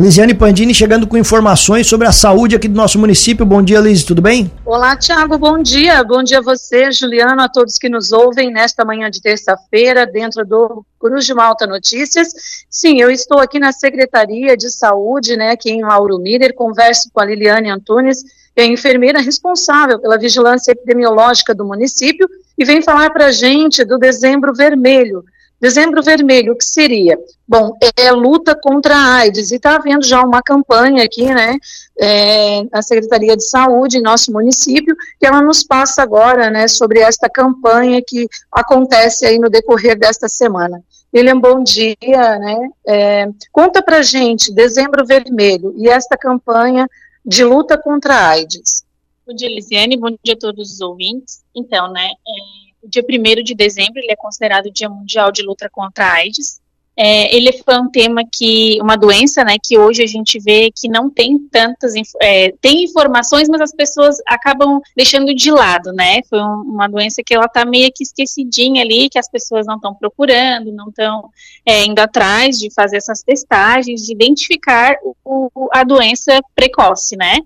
Lisiane Pandini chegando com informações sobre a saúde aqui do nosso município. Bom dia, Liz, tudo bem? Olá, Tiago, bom dia. Bom dia a você, Juliano, a todos que nos ouvem nesta manhã de terça-feira, dentro do Cruz de Malta Notícias. Sim, eu estou aqui na Secretaria de Saúde, né, aqui em Mauro Miller, converso com a Liliane Antunes, é a enfermeira responsável pela vigilância epidemiológica do município, e vem falar para a gente do dezembro vermelho. Dezembro Vermelho, o que seria? Bom, é luta contra a AIDS, e está havendo já uma campanha aqui, né, é, na Secretaria de Saúde, em nosso município, que ela nos passa agora, né, sobre esta campanha que acontece aí no decorrer desta semana. William, bom dia, né, é, conta pra gente, Dezembro Vermelho, e esta campanha de luta contra a AIDS. Bom dia, Lisiane, bom dia a todos os ouvintes. Então, né, é o dia 1 de dezembro, ele é considerado o Dia Mundial de Luta contra a AIDS. É, ele foi um tema que, uma doença, né, que hoje a gente vê que não tem tantas, é, tem informações, mas as pessoas acabam deixando de lado, né, foi um, uma doença que ela tá meio que esquecidinha ali, que as pessoas não estão procurando, não estão é, indo atrás de fazer essas testagens, de identificar o, o, a doença precoce, né,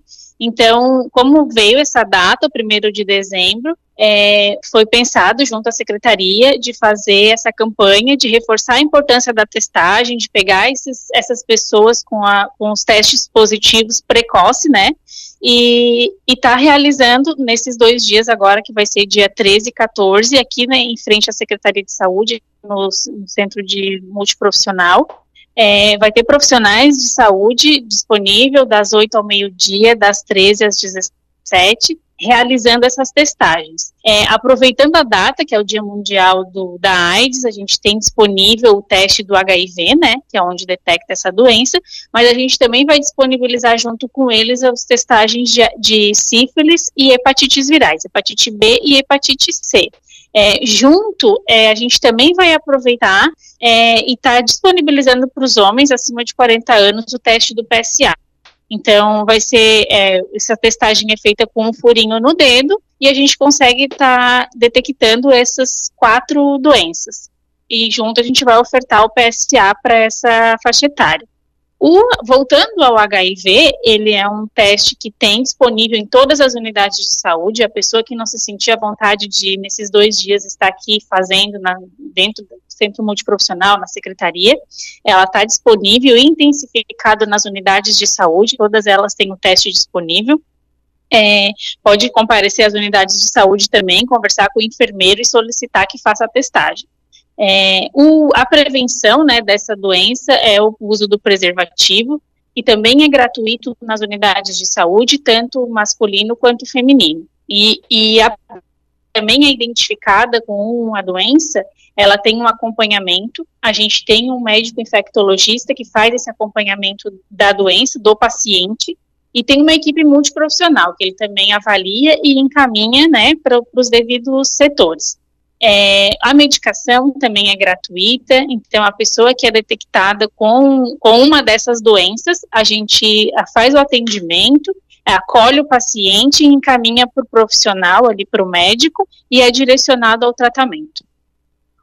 então, como veio essa data, o primeiro de dezembro, é, foi pensado junto à secretaria de fazer essa campanha de reforçar a importância da testagem, de pegar esses, essas pessoas com, a, com os testes positivos precoce, né? E está realizando nesses dois dias agora, que vai ser dia 13 e 14, aqui né, em frente à Secretaria de Saúde, no, no Centro de Multiprofissional, é, vai ter profissionais de saúde disponível das 8 ao meio-dia, das 13 às 17, realizando essas testagens. É, aproveitando a data, que é o Dia Mundial do, da AIDS, a gente tem disponível o teste do HIV, né, que é onde detecta essa doença, mas a gente também vai disponibilizar junto com eles as testagens de, de sífilis e hepatites virais, hepatite B e hepatite C. É, junto, é, a gente também vai aproveitar é, e está disponibilizando para os homens acima de 40 anos o teste do PSA. Então, vai ser, é, essa testagem é feita com um furinho no dedo e a gente consegue estar tá detectando essas quatro doenças. E junto a gente vai ofertar o PSA para essa faixa etária. O, voltando ao HIV, ele é um teste que tem disponível em todas as unidades de saúde. A pessoa que não se sentia à vontade de, nesses dois dias, estar aqui fazendo na, dentro do centro multiprofissional, na secretaria, ela está disponível e intensificada nas unidades de saúde. Todas elas têm o teste disponível. É, pode comparecer às unidades de saúde também, conversar com o enfermeiro e solicitar que faça a testagem. É, o, a prevenção né, dessa doença é o uso do preservativo, e também é gratuito nas unidades de saúde, tanto masculino quanto feminino. E, e a, também é identificada com a doença, ela tem um acompanhamento. A gente tem um médico infectologista que faz esse acompanhamento da doença, do paciente, e tem uma equipe multiprofissional, que ele também avalia e encaminha né, para os devidos setores. É, a medicação também é gratuita, então a pessoa que é detectada com, com uma dessas doenças, a gente faz o atendimento, acolhe o paciente e encaminha para o profissional, ali para o médico, e é direcionado ao tratamento.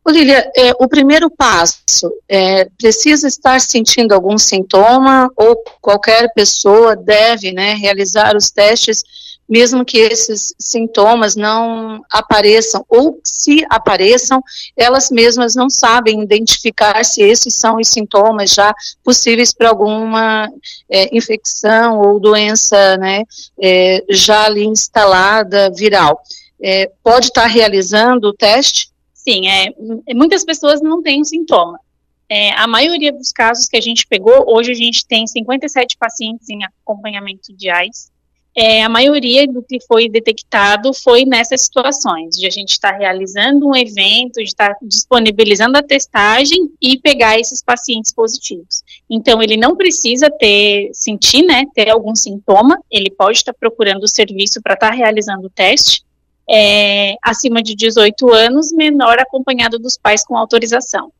Olívia, é, o primeiro passo é, precisa estar sentindo algum sintoma ou qualquer pessoa deve né, realizar os testes mesmo que esses sintomas não apareçam, ou se apareçam, elas mesmas não sabem identificar se esses são os sintomas já possíveis para alguma é, infecção ou doença né, é, já ali instalada viral. É, pode estar realizando o teste? Sim, é, muitas pessoas não têm sintoma. É, a maioria dos casos que a gente pegou, hoje a gente tem 57 pacientes em acompanhamento de AIDS, é, a maioria do que foi detectado foi nessas situações, de a gente estar tá realizando um evento, de estar tá disponibilizando a testagem e pegar esses pacientes positivos. Então, ele não precisa ter, sentir, né, ter algum sintoma, ele pode estar tá procurando o serviço para estar tá realizando o teste, é, acima de 18 anos, menor acompanhado dos pais com autorização.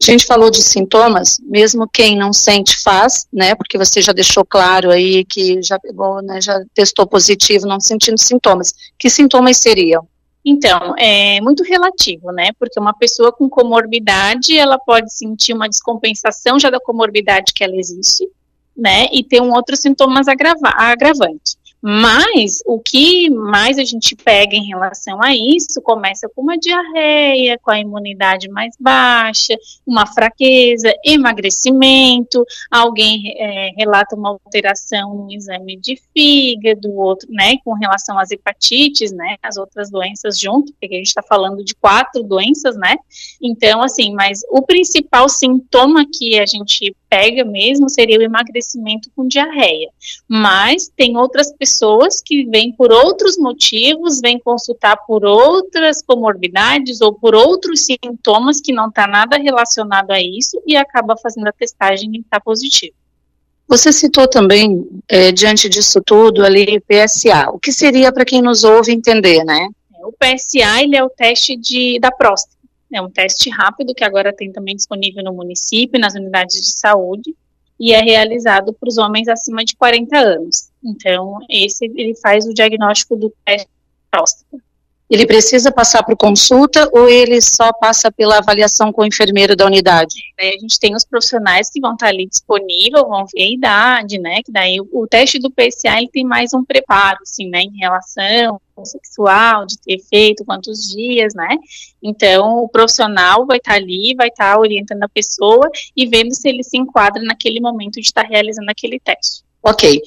A gente falou de sintomas, mesmo quem não sente faz, né? Porque você já deixou claro aí que já pegou, né? Já testou positivo, não sentindo sintomas. Que sintomas seriam? Então, é muito relativo, né? Porque uma pessoa com comorbidade, ela pode sentir uma descompensação já da comorbidade que ela existe, né, e ter um outro sintomas agrava agravante. Mas o que mais a gente pega em relação a isso começa com uma diarreia, com a imunidade mais baixa, uma fraqueza, emagrecimento, alguém é, relata uma alteração no exame de fígado, outro, né, com relação às hepatites, né, as outras doenças junto, porque a gente está falando de quatro doenças, né? Então, assim, mas o principal sintoma que a gente pega mesmo seria o emagrecimento com diarreia. Mas tem outras pessoas que vêm por outros motivos, vêm consultar por outras comorbidades ou por outros sintomas que não está nada relacionado a isso e acaba fazendo a testagem e está positivo. Você citou também, é, diante disso tudo, ali, PSA. O que seria para quem nos ouve entender, né? O PSA, ele é o teste de, da próstata. É um teste rápido que agora tem também disponível no município, nas unidades de saúde, e é realizado para os homens acima de 40 anos. Então, esse ele faz o diagnóstico do teste de próstata. Ele precisa passar por consulta ou ele só passa pela avaliação com o enfermeiro da unidade? a gente tem os profissionais que vão estar ali disponíveis, vão ver a idade, né? Que daí o, teste do PSA ele tem mais um preparo, assim, né? Em relação ao sexual, de ter feito quantos dias, né? Então o profissional vai estar ali, vai estar orientando a pessoa e vendo se ele se enquadra naquele momento de estar realizando aquele teste. Ok.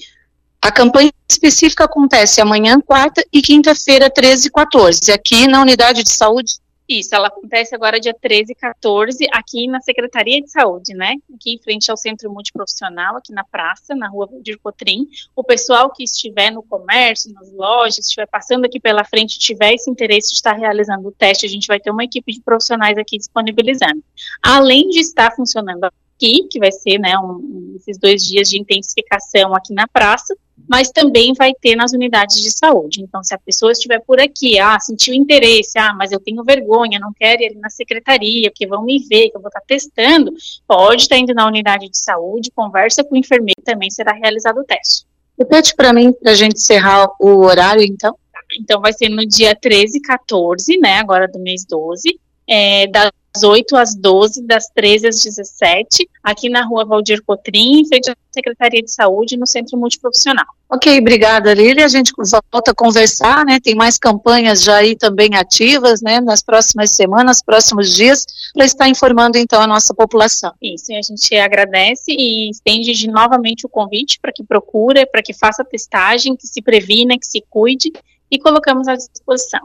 A campanha específica acontece amanhã, quarta e quinta-feira, 13 e 14, aqui na unidade de saúde. Isso, ela acontece agora dia 13 e 14, aqui na Secretaria de Saúde, né? Aqui em frente ao Centro Multiprofissional, aqui na praça, na rua Valdir Cotrim. O pessoal que estiver no comércio, nas lojas, estiver passando aqui pela frente, tiver esse interesse de estar realizando o teste, a gente vai ter uma equipe de profissionais aqui disponibilizando. Além de estar funcionando aqui, que vai ser, né, um, esses dois dias de intensificação aqui na praça, mas também vai ter nas unidades de saúde. Então, se a pessoa estiver por aqui, ah, sentiu interesse, ah, mas eu tenho vergonha, não quero ir na secretaria, porque vão me ver, que eu vou estar testando, pode estar indo na unidade de saúde, conversa com o enfermeiro, também será realizado o teste. Repete para mim, para a gente encerrar o horário, então. Então, vai ser no dia 13 e 14, né, agora do mês 12, é, das 8 às 12, das 13 às 17, aqui na rua Valdir Cotrim, em frente à Secretaria de Saúde, no Centro Multiprofissional. Ok, obrigada, Lília. A gente volta a conversar, né? Tem mais campanhas já aí também ativas, né? Nas próximas semanas, próximos dias, para estar informando então a nossa população. Isso, e a gente agradece e estende de novamente o convite para que procure, para que faça testagem, que se previna, que se cuide e colocamos à disposição.